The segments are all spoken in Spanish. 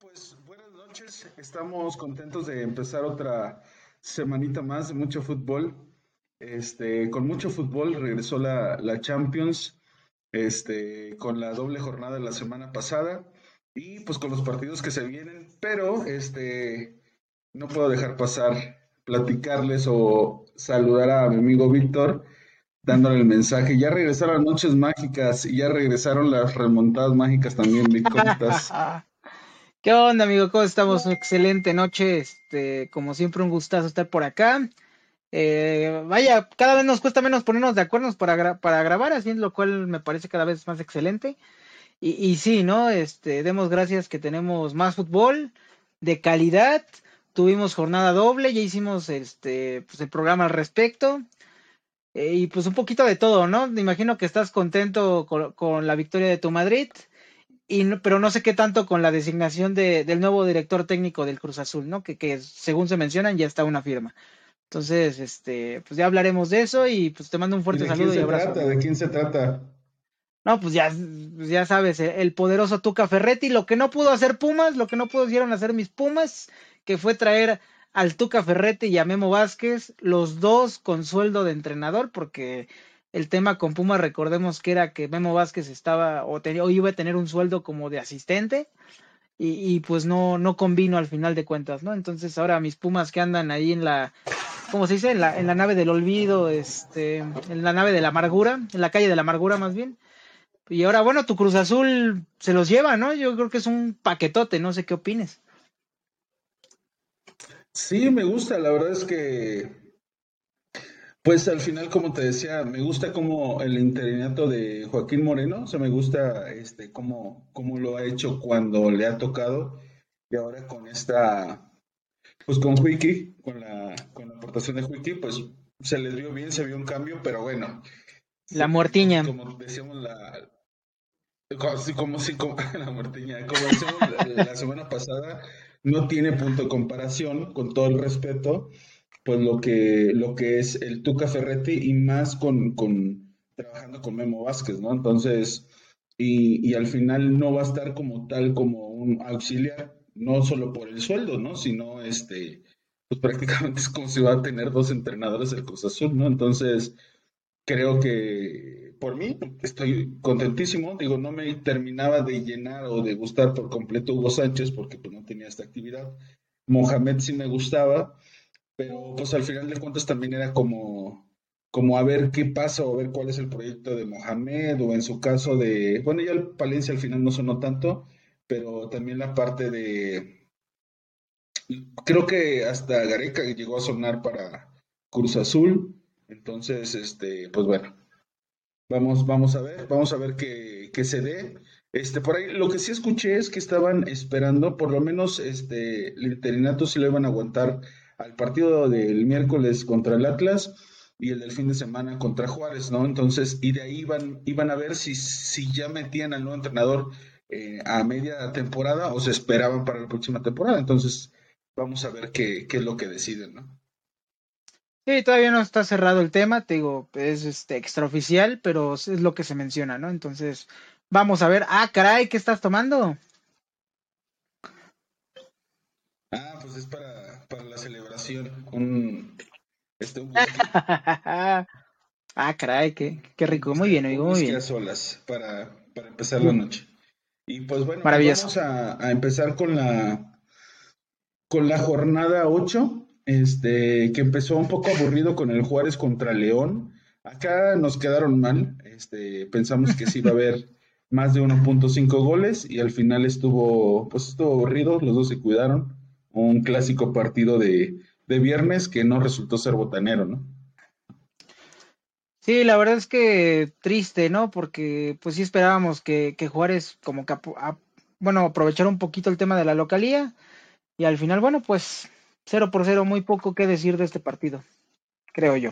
Pues buenas noches, estamos contentos de empezar otra semanita más de mucho fútbol. Este, con mucho fútbol regresó la, la Champions, este, con la doble jornada de la semana pasada y pues con los partidos que se vienen, pero este, no puedo dejar pasar platicarles o saludar a mi amigo Víctor dándole el mensaje. Ya regresaron las noches mágicas y ya regresaron las remontadas mágicas también, Víctor. ¿Qué onda, amigo? ¿Cómo estamos? Excelente noche. Este, como siempre, un gustazo estar por acá. Eh, vaya, cada vez nos cuesta menos ponernos de acuerdo para, para grabar, así lo cual me parece cada vez más excelente. Y, y sí, ¿no? Este, demos gracias que tenemos más fútbol de calidad. Tuvimos jornada doble, ya hicimos este, pues el programa al respecto. Eh, y pues un poquito de todo, ¿no? Me imagino que estás contento con, con la victoria de tu Madrid pero no sé qué tanto con la designación de, del nuevo director técnico del Cruz Azul, ¿no? Que, que, según se mencionan ya está una firma. Entonces, este, pues ya hablaremos de eso y pues te mando un fuerte saludo y abrazo. Trata? ¿De quién se trata? No, pues ya, pues ya sabes, el poderoso Tuca Ferretti, lo que no pudo hacer Pumas, lo que no pudieron hacer mis Pumas, que fue traer al Tuca Ferretti y a Memo Vázquez, los dos con sueldo de entrenador, porque el tema con Puma, recordemos que era que Memo Vázquez estaba o, tenía, o iba a tener un sueldo como de asistente y, pues no, no convino al final de cuentas, ¿no? Entonces ahora mis Pumas que andan ahí en la, ¿cómo se dice? En la, en la nave del olvido, este, en la nave de la amargura, en la calle de la amargura más bien. Y ahora, bueno, tu Cruz Azul se los lleva, ¿no? Yo creo que es un paquetote, no sé qué opines. Sí, me gusta, la verdad es que pues al final, como te decía, me gusta como el interinato de Joaquín Moreno, o sea, me gusta este cómo, cómo lo ha hecho cuando le ha tocado y ahora con esta, pues con Wiki, con la, con la aportación de Wiki, pues se le dio bien, se vio un cambio, pero bueno. La muertiña. Como decíamos la, como, si como, la muertiña, como decíamos la, la semana pasada, no tiene punto de comparación, con todo el respeto pues lo que, lo que es el Tuca Ferretti y más con, con trabajando con Memo Vázquez, ¿no? Entonces, y, y, al final no va a estar como tal como un auxiliar, no solo por el sueldo, ¿no? Sino este, pues prácticamente es como si va a tener dos entrenadores del Cruz Azul, ¿no? Entonces, creo que por mí estoy contentísimo, digo, no me terminaba de llenar o de gustar por completo Hugo Sánchez porque pues no tenía esta actividad. Mohamed sí me gustaba, pero pues al final de cuentas también era como, como a ver qué pasa o ver cuál es el proyecto de Mohamed o en su caso de, bueno, ya el Palencia al final no sonó tanto, pero también la parte de, creo que hasta Gareca llegó a sonar para Cruz Azul, entonces, este, pues bueno, vamos, vamos a ver, vamos a ver qué, qué se dé. Este, por ahí, lo que sí escuché es que estaban esperando, por lo menos, este, el interinato sí lo iban a aguantar al partido del miércoles contra el Atlas y el del fin de semana contra Juárez, ¿no? Entonces, y de ahí iban, iban a ver si, si ya metían al nuevo entrenador eh, a media temporada o se esperaban para la próxima temporada. Entonces, vamos a ver qué, qué es lo que deciden, ¿no? Sí, todavía no está cerrado el tema, te digo, es este extraoficial, pero es lo que se menciona, ¿no? Entonces, vamos a ver. Ah, caray, ¿qué estás tomando? Ah, pues es para para Un, este, ah, caray, qué, qué rico. Muy bien, amigo, muy bien. solas para, para empezar la noche. Y pues bueno, vamos a, a, empezar con la, con la jornada 8, este, que empezó un poco aburrido con el Juárez contra León. Acá nos quedaron mal, este, pensamos que sí iba a haber más de 1.5 goles y al final estuvo, pues estuvo aburrido, los dos se cuidaron un clásico partido de, viernes que no resultó ser botanero, ¿no? Sí, la verdad es que triste, ¿no? Porque pues sí esperábamos que, Juárez como que, bueno, aprovechara un poquito el tema de la localía y al final, bueno, pues cero por cero, muy poco que decir de este partido, creo yo.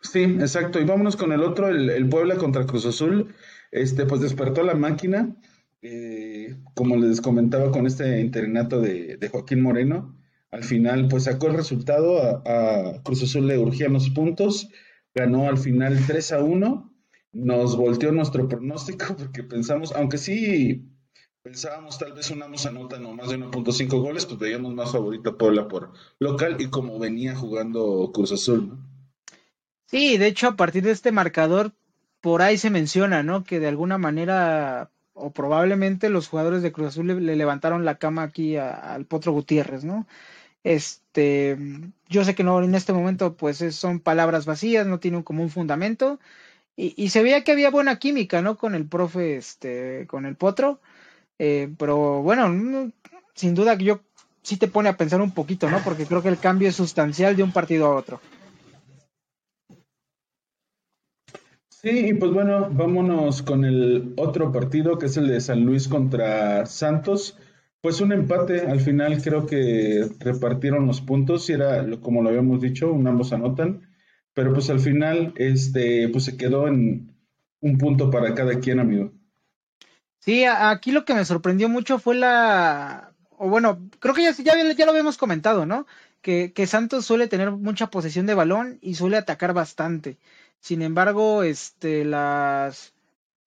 Sí, exacto. Y vámonos con el otro, el, el Puebla contra Cruz Azul. Este, pues despertó la máquina. Eh, como les comentaba con este interinato de, Joaquín Moreno, al final pues sacó el resultado, a, Cruz Azul le urgían los puntos, ganó al final 3 a 1, nos volteó nuestro pronóstico porque pensamos, aunque sí, pensábamos tal vez una anota no más de 1.5 goles, pues veíamos más favorito Puebla por local y como venía jugando Cruz Azul. Sí, de hecho a partir de este marcador por ahí se menciona, ¿no? Que de alguna manera o probablemente los jugadores de Cruz Azul le, levantaron la cama aquí al Potro Gutiérrez, ¿no? Este, yo sé que no en este momento pues son palabras vacías, no tienen como un fundamento y, y, se veía que había buena química, ¿no? Con el profe, este, con el Potro, eh, pero bueno, sin duda que yo sí te pone a pensar un poquito, ¿no? Porque creo que el cambio es sustancial de un partido a otro. Sí, y pues bueno, vámonos con el otro partido que es el de San Luis contra Santos. Pues un empate, al final creo que repartieron los puntos y era como lo habíamos dicho, un ambos anotan, pero pues al final este pues se quedó en un punto para cada quien, amigo. Sí, aquí lo que me sorprendió mucho fue la, o bueno, creo que ya, ya, ya lo habíamos comentado, ¿no? Que, que Santos suele tener mucha posesión de balón y suele atacar bastante. Sin embargo, este, las,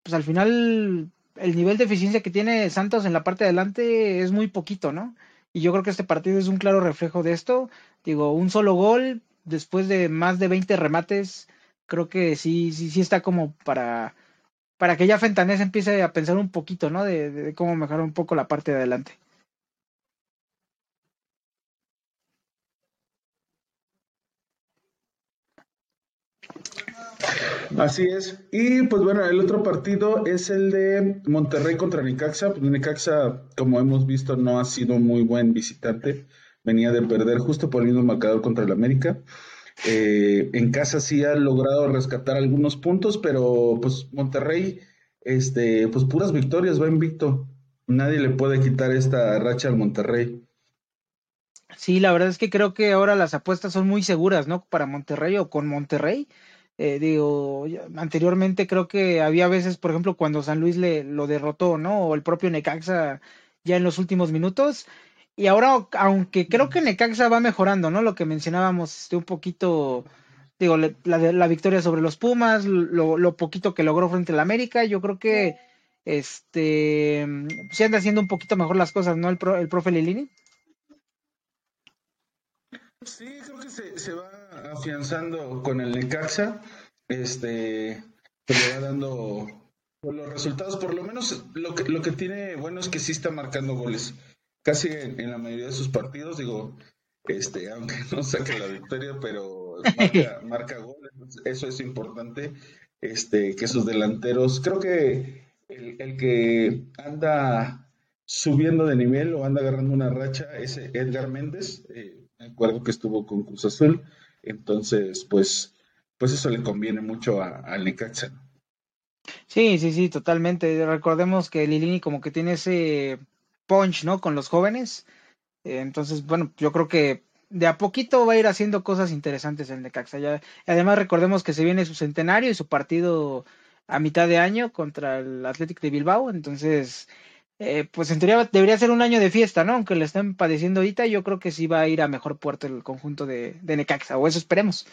pues al final el nivel de eficiencia que tiene Santos en la parte de adelante es muy poquito, ¿no? Y yo creo que este partido es un claro reflejo de esto. Digo, un solo gol después de más de 20 remates, creo que sí, sí, sí está como para, para que ya Fentanés empiece a pensar un poquito, ¿no? De, de cómo mejorar un poco la parte de adelante. Así es. Y pues bueno, el otro partido es el de Monterrey contra Necaxa. Pues Necaxa, como hemos visto, no ha sido muy buen visitante. Venía de perder justo por el mismo marcador contra el América. Eh, en casa sí ha logrado rescatar algunos puntos, pero pues Monterrey, este, pues puras victorias, va invicto. Nadie le puede quitar esta racha al Monterrey. Sí, la verdad es que creo que ahora las apuestas son muy seguras, ¿no? Para Monterrey o con Monterrey eh, digo, anteriormente creo que había veces, por ejemplo, cuando San Luis le lo derrotó, ¿no? O el propio Necaxa ya en los últimos minutos. Y ahora, aunque creo que Necaxa va mejorando, ¿no? Lo que mencionábamos, este, un poquito, digo, la, la victoria sobre los Pumas, lo, lo, poquito que logró frente al América, yo creo que este se anda haciendo un poquito mejor las cosas, ¿no? El, el profe Lilini. Sí, creo que se va afianzando con el Necaxa, este, pues le va dando los resultados, por lo menos lo que, lo que tiene bueno es que sí está marcando goles, casi en, la mayoría de sus partidos, digo, este, aunque no saque la victoria, pero marca, marca goles, eso es importante, este, que sus delanteros, creo que el, el que anda subiendo de nivel o anda agarrando una racha es Edgar Méndez, eh, me acuerdo que estuvo con Cruz Azul, entonces, pues, pues eso le conviene mucho al Necaxa. Sí, sí, sí, totalmente. Recordemos que Lilini como que tiene ese punch, ¿no? Con los jóvenes. entonces, bueno, yo creo que de a poquito va a ir haciendo cosas interesantes el Necaxa. Ya, además, recordemos que se viene su centenario y su partido a mitad de año contra el Athletic de Bilbao. Entonces, eh, pues en teoría debería ser un año de fiesta, ¿no? Aunque le estén padeciendo ahorita, yo creo que sí va a ir a mejor puerto el conjunto de, Necaxa, o eso esperemos.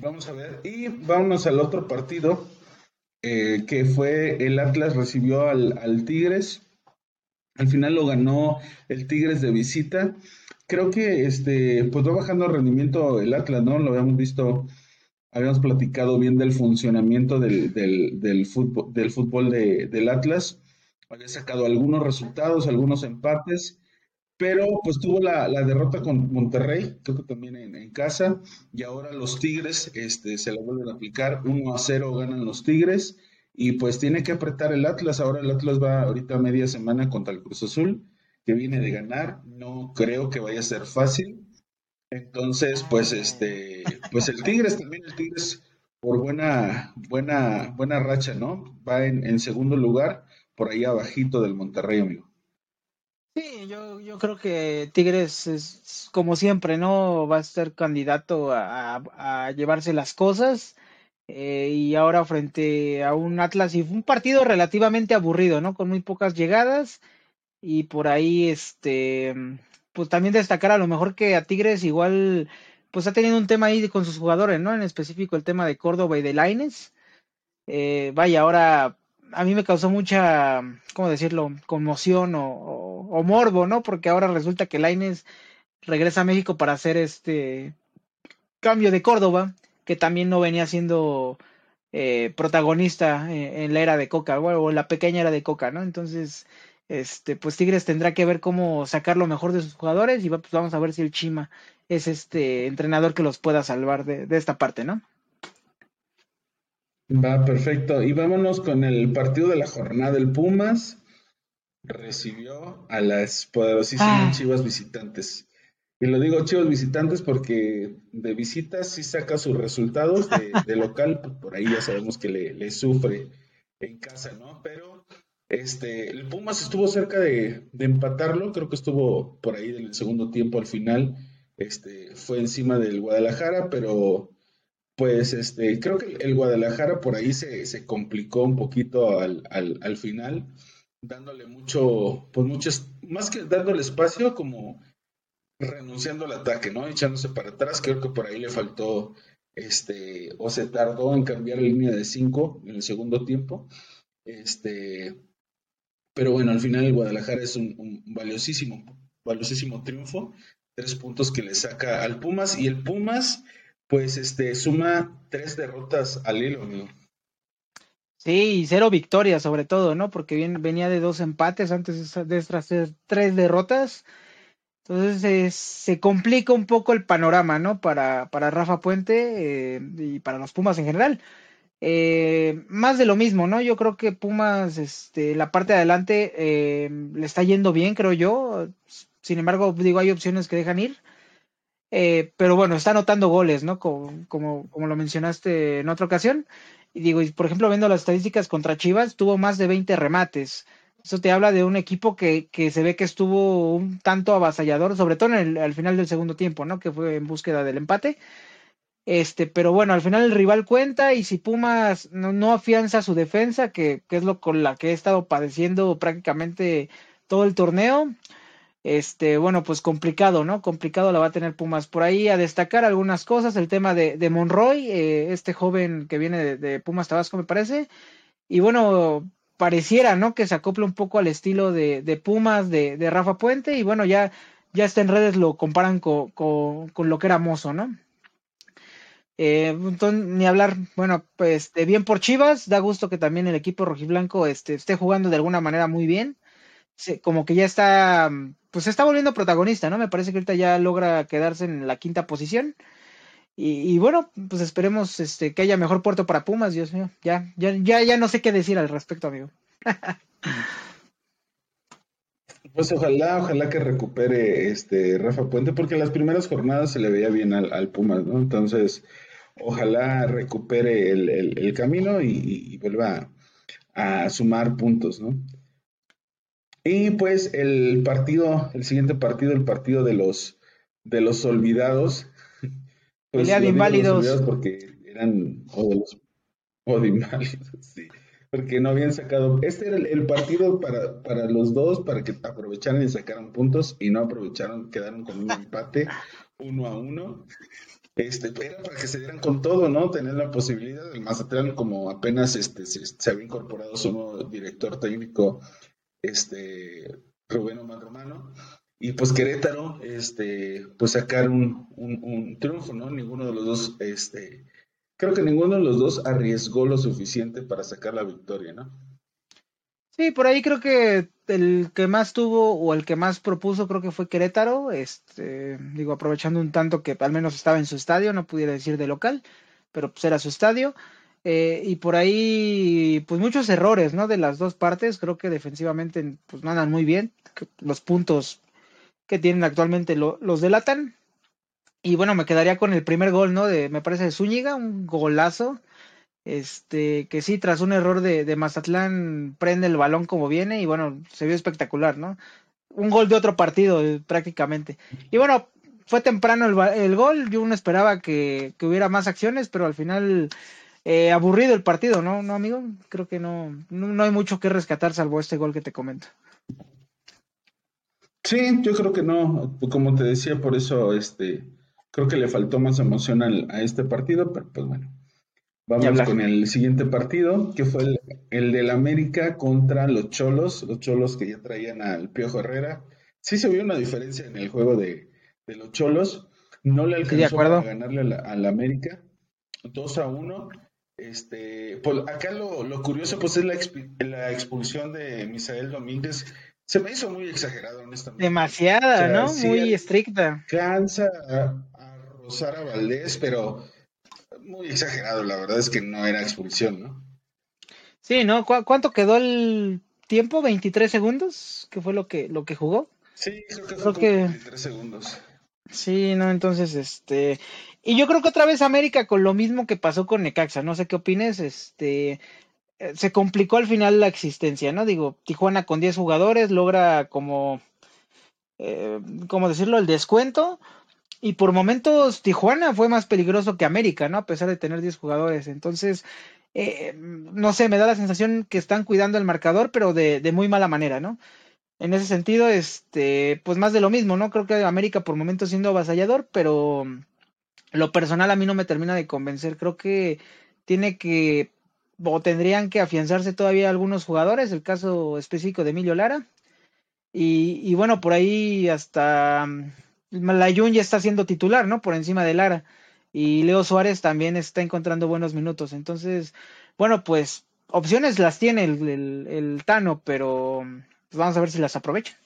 Vamos a ver, y vámonos al otro partido, eh, que fue el Atlas recibió al, al, Tigres. Al final lo ganó el Tigres de visita. Creo que este, pues va bajando rendimiento el Atlas, ¿no? Lo habíamos visto habíamos platicado bien del funcionamiento del, del, fútbol, del fútbol de, del Atlas. Había sacado algunos resultados, algunos empates, pero pues tuvo la, derrota con Monterrey, creo que también en, casa, y ahora los Tigres este, se la vuelven a aplicar, 1 a 0 ganan los Tigres, y pues tiene que apretar el Atlas, ahora el Atlas va ahorita media semana contra el Cruz Azul, que viene de ganar, no creo que vaya a ser fácil, entonces, pues este, pues el Tigres también, el Tigres por buena, buena, buena racha, ¿no? Va en, segundo lugar, por ahí abajito del Monterrey, amigo. Sí, yo, yo creo que Tigres es, como siempre, ¿no? Va a ser candidato a, llevarse las cosas. Eh, y ahora frente a un Atlas y fue un partido relativamente aburrido, ¿no? Con muy pocas llegadas y por ahí este pues también destacar a lo mejor que a Tigres igual pues ha tenido un tema ahí con sus jugadores, ¿no? En específico el tema de Córdoba y de Laines. Eh, vaya, ahora a mí me causó mucha, ¿cómo decirlo?, conmoción o, morbo, ¿no? Porque ahora resulta que Laines regresa a México para hacer este cambio de Córdoba, que también no venía siendo eh, protagonista en, la era de Coca, o en la pequeña era de Coca, ¿no? Entonces, este, pues Tigres tendrá que ver cómo sacar lo mejor de sus jugadores y pues vamos a ver si el Chima es este entrenador que los pueda salvar de, de esta parte, ¿no? Va, perfecto. Y vámonos con el partido de la jornada. del Pumas recibió a las poderosísimas ah. Chivas visitantes. Y lo digo Chivas visitantes porque de visitas sí saca sus resultados, de, local, pues, por ahí ya sabemos que le, sufre en casa, ¿no? Pero este, el Pumas estuvo cerca de, empatarlo, creo que estuvo por ahí en el segundo tiempo al final, este, fue encima del Guadalajara, pero pues este, creo que el Guadalajara por ahí se, se complicó un poquito al, al, al, final, dándole mucho, pues muchos, más que dándole espacio, como renunciando al ataque, ¿no? Echándose para atrás, creo que por ahí le faltó, este, o se tardó en cambiar la línea de 5 en el segundo tiempo, este, pero bueno, al final el Guadalajara es un, valiosísimo, valiosísimo triunfo, tres puntos que le saca al Pumas, y el Pumas, pues, este, suma tres derrotas al hilo. Sí, y cero victorias sobre todo, ¿no? Porque bien, venía de dos empates antes de estas tres derrotas. Entonces se complica un poco el panorama, ¿no? Para, para Rafa Puente eh, y para los Pumas en general. Eh, más de lo mismo, ¿no? Yo creo que Pumas, este, la parte de adelante eh, le está yendo bien, creo yo. Sin embargo, digo, hay opciones que dejan ir. pero bueno, está anotando goles, ¿no? Como, como, lo mencionaste en otra ocasión. Y digo, por ejemplo, viendo las estadísticas contra Chivas, tuvo más de 20 remates. Eso te habla de un equipo que, que se ve que estuvo un tanto avasallador, sobre todo en el, al final del segundo tiempo, ¿no? Que fue en búsqueda del empate. Este, pero bueno, al final el rival cuenta y si Pumas no, no afianza su defensa, que, que, es lo con la que he estado padeciendo prácticamente todo el torneo, este, bueno, pues complicado, ¿no? Complicado la va a tener Pumas. Por ahí a destacar algunas cosas, el tema de, de Monroy, eh, este joven que viene de, de Pumas Tabasco, me parece. Y bueno, pareciera, ¿no? Que se acopla un poco al estilo de, de Pumas, de, Rafa Puente, y bueno, ya, ya está en redes, lo comparan con, con, lo que era Mozo, ¿no? Eh, entonces, ni hablar, bueno, pues bien por Chivas, da gusto que también el equipo rojiblanco este, esté jugando de alguna manera muy bien, como que ya está, pues se está volviendo protagonista, ¿no? Me parece que ahorita ya logra quedarse en la quinta posición, y, bueno, pues esperemos este, que haya mejor puerto para Pumas, Dios mío. Ya, ya, ya, ya no sé qué decir al respecto, amigo. Pues ojalá, ojalá que recupere este Rafa Puente, porque las primeras jornadas se le veía bien al, Pumas, ¿no? Entonces, ojalá recupere el, camino y, vuelva a, sumar puntos, ¿no? Y pues el partido, el siguiente partido, el partido de los de los olvidados, pues, de inválidos. Porque eran o de los o de inválidos, sí. Porque no habían sacado. Este era el, partido para, para los dos, para que aprovecharan y sacaran puntos, y no aprovecharon, quedaron con un empate uno a uno. Este, era para que se dieran con todo, ¿no? Tener la posibilidad. El Mazatlán, como apenas este, se, había incorporado su nuevo director técnico, este, Rubén Omar Romano, y pues Querétaro, este, pues sacar un, un, triunfo, ¿no? Ninguno de los dos, este, creo que ninguno de los dos arriesgó lo suficiente para sacar la victoria, ¿no? Sí, por ahí creo que el que más tuvo o el que más propuso creo que fue Querétaro, este, digo, aprovechando un tanto que al menos estaba en su estadio, no pudiera decir de local, pero pues era su estadio. Eh, y por ahí, pues muchos errores, ¿no? De las dos partes, creo que defensivamente pues no andan muy bien, los puntos que tienen actualmente los delatan. Y bueno, me quedaría con el primer gol, ¿no? De, me parece de Zúñiga, un golazo. Este, que sí, tras un error de, de Mazatlán, prende el balón como viene y bueno, se vio espectacular, ¿no? Un gol de otro partido eh, prácticamente. Y bueno, fue temprano el, el gol, yo no esperaba que, que, hubiera más acciones, pero al final eh, aburrido el partido, ¿no? ¿No, amigo? Creo que no, no, no hay mucho que rescatar salvo este gol que te comento. Sí, yo creo que no. Como te decía, por eso este, creo que le faltó más emoción a este partido, pero pues bueno. Vamos con el siguiente partido, que fue el, el del América contra los Cholos, los Cholos que ya traían al Piojo Herrera. Sí se vio una diferencia en el juego de, los Cholos. No le alcanzó a ganarle al América. 2 a 1. Este, pues acá lo, lo, curioso pues es la, la, expulsión de Misael Domínguez. Se me hizo muy exagerado, honestamente. Demasiada, ¿no? muy estricta. Cansa a, a Rosara Valdés, pero muy exagerado, la verdad es que no era expulsión, ¿no? Sí, ¿no? ¿Cuánto quedó el tiempo? ¿23 segundos? ¿Qué fue lo que, lo que jugó? Sí, creo que fue 23 segundos. Sí, no, entonces, este... Y yo creo que otra vez América con lo mismo que pasó con Necaxa, no sé qué opines, este... Eh, se complicó al final la existencia, ¿no? Digo, Tijuana con 10 jugadores logra como... Eh, ¿Cómo decirlo? El descuento y por momentos Tijuana fue más peligroso que América, ¿no? A pesar de tener 10 jugadores. Entonces, eh, no sé, me da la sensación que están cuidando el marcador, pero de, de, muy mala manera, ¿no? En ese sentido, este, pues más de lo mismo, ¿no? Creo que América por momentos siendo avasallador, pero lo personal a mí no me termina de convencer. Creo que tiene que, o tendrían que afianzarse todavía algunos jugadores, el caso específico de Emilio Lara. Y, y bueno, por ahí hasta Malayun ya está siendo titular, ¿no? Por encima de Lara. Y Leo Suárez también está encontrando buenos minutos. Entonces, bueno, pues opciones las tiene el, Tano, pero pues vamos a ver si las aprovecha.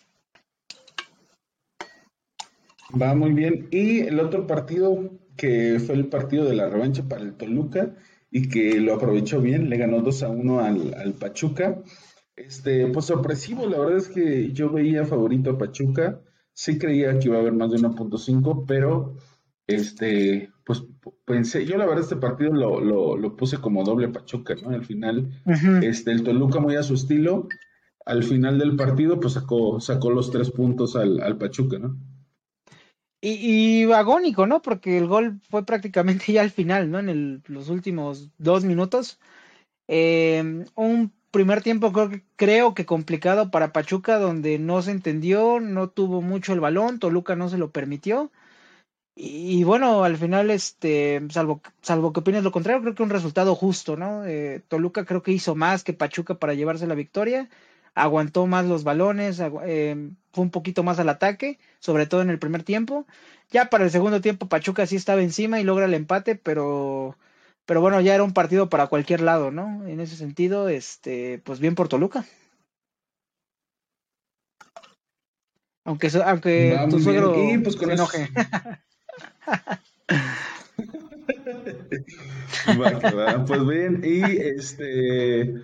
Va muy bien. Y el otro partido que fue el partido de la revancha para el Toluca y que lo aprovechó bien, le ganó 2 a 1 al, al Pachuca. Este, pues sorpresivo, la verdad es que yo veía favorito a Pachuca sí creía que iba a haber más de 1.5, pero este, pues pensé, yo la verdad este partido lo, lo, puse como doble Pachuca, ¿no? Al final, este, el Toluca muy a su estilo, al final del partido, pues sacó, sacó los tres puntos al, al Pachuca, ¿no? Y, y, agónico, ¿no? Porque el gol fue prácticamente ya al final, ¿no? En el, los últimos dos minutos. Eh, un primer tiempo creo que, creo que complicado para Pachuca, donde no se entendió, no tuvo mucho el balón, Toluca no se lo permitió. Y, bueno, al final, este, salvo, salvo que opines lo contrario, creo que un resultado justo, ¿no? Eh, Toluca creo que hizo más que Pachuca para llevarse la victoria, aguantó más los balones, eh, fue un poquito más al ataque, sobre todo en el primer tiempo. Ya para el segundo tiempo Pachuca sí estaba encima y logra el empate, pero pero bueno, ya era un partido para cualquier lado, ¿no? En ese sentido, este, pues bien por Toluca. Aunque, aunque tu suegro pues, se enoje. Pues bien, y este,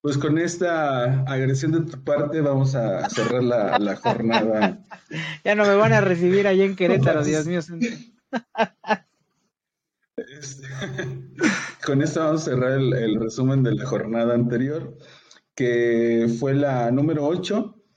pues con esta agresión de tu parte vamos a cerrar la, la jornada. ya no me van a recibir allá en Querétaro, Dios mío. Este, con esto vamos a cerrar el, resumen de la jornada anterior, que fue la número 8,